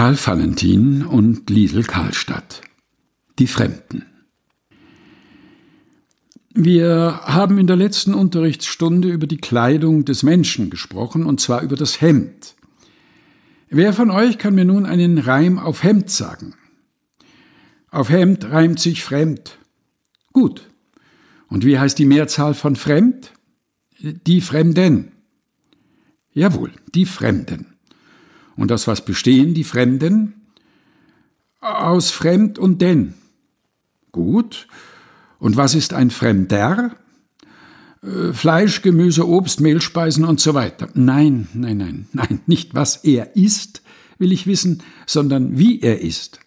Karl Valentin und Liesel Karlstadt. Die Fremden. Wir haben in der letzten Unterrichtsstunde über die Kleidung des Menschen gesprochen, und zwar über das Hemd. Wer von euch kann mir nun einen Reim auf Hemd sagen? Auf Hemd reimt sich fremd. Gut. Und wie heißt die Mehrzahl von fremd? Die Fremden. Jawohl, die Fremden. Und aus was bestehen die Fremden? Aus Fremd und denn. Gut. Und was ist ein Fremder? Äh, Fleisch, Gemüse, Obst, Mehlspeisen und so weiter. Nein, nein, nein, nein, nicht was er isst, will ich wissen, sondern wie er ist.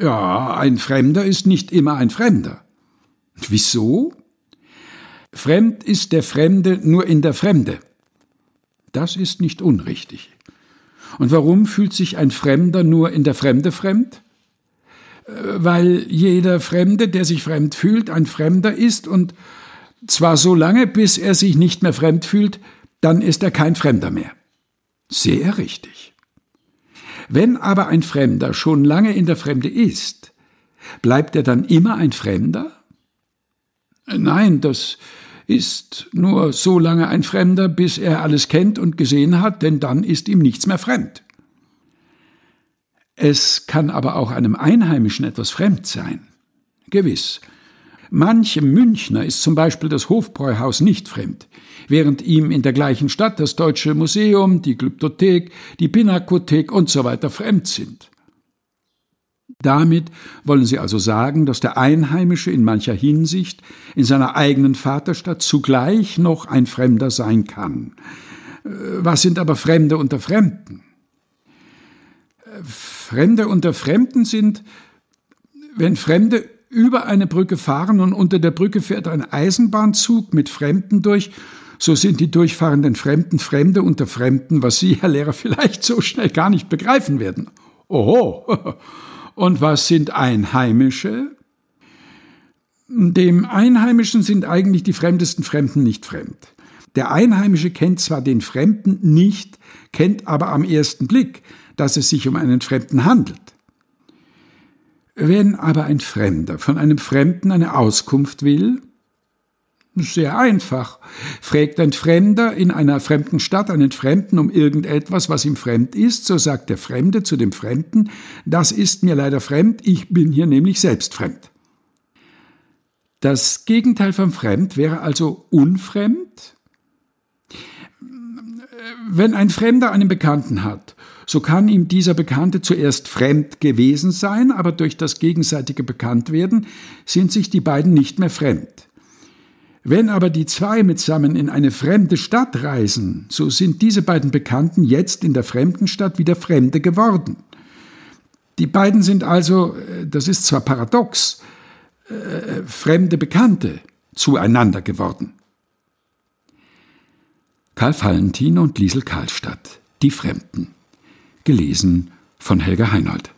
Ja, ein Fremder ist nicht immer ein Fremder. Wieso? Fremd ist der Fremde nur in der Fremde. Das ist nicht unrichtig. Und warum fühlt sich ein Fremder nur in der Fremde fremd? Äh, weil jeder Fremde, der sich fremd fühlt, ein Fremder ist und zwar so lange, bis er sich nicht mehr fremd fühlt, dann ist er kein Fremder mehr. Sehr richtig. Wenn aber ein Fremder schon lange in der Fremde ist, bleibt er dann immer ein Fremder? Nein, das ist nur so lange ein Fremder, bis er alles kennt und gesehen hat, denn dann ist ihm nichts mehr fremd. Es kann aber auch einem Einheimischen etwas fremd sein. Gewiss. Manchem Münchner ist zum Beispiel das Hofbräuhaus nicht fremd, während ihm in der gleichen Stadt das Deutsche Museum, die Glyptothek, die Pinakothek und so fremd sind. Damit wollen sie also sagen, dass der Einheimische in mancher Hinsicht in seiner eigenen Vaterstadt zugleich noch ein Fremder sein kann. Äh, was sind aber Fremde unter Fremden? Äh, Fremde unter Fremden sind, wenn Fremde über eine Brücke fahren und unter der Brücke fährt ein Eisenbahnzug mit Fremden durch, so sind die durchfahrenden Fremden Fremde unter Fremden, was Sie, Herr Lehrer, vielleicht so schnell gar nicht begreifen werden. Oho! Und was sind Einheimische? Dem Einheimischen sind eigentlich die fremdesten Fremden nicht fremd. Der Einheimische kennt zwar den Fremden nicht, kennt aber am ersten Blick, dass es sich um einen Fremden handelt. Wenn aber ein Fremder von einem Fremden eine Auskunft will, sehr einfach. Fragt ein Fremder in einer fremden Stadt einen Fremden um irgendetwas, was ihm fremd ist, so sagt der Fremde zu dem Fremden, das ist mir leider fremd, ich bin hier nämlich selbst fremd. Das Gegenteil von fremd wäre also unfremd. Wenn ein Fremder einen Bekannten hat, so kann ihm dieser Bekannte zuerst fremd gewesen sein, aber durch das gegenseitige Bekanntwerden sind sich die beiden nicht mehr fremd. Wenn aber die zwei mitsammen in eine fremde Stadt reisen, so sind diese beiden Bekannten jetzt in der fremden Stadt wieder Fremde geworden. Die beiden sind also, äh, das ist zwar paradox, äh, fremde Bekannte zueinander geworden. Karl Valentin und Liesel Karlstadt, Die Fremden. Gelesen von Helga Heinold.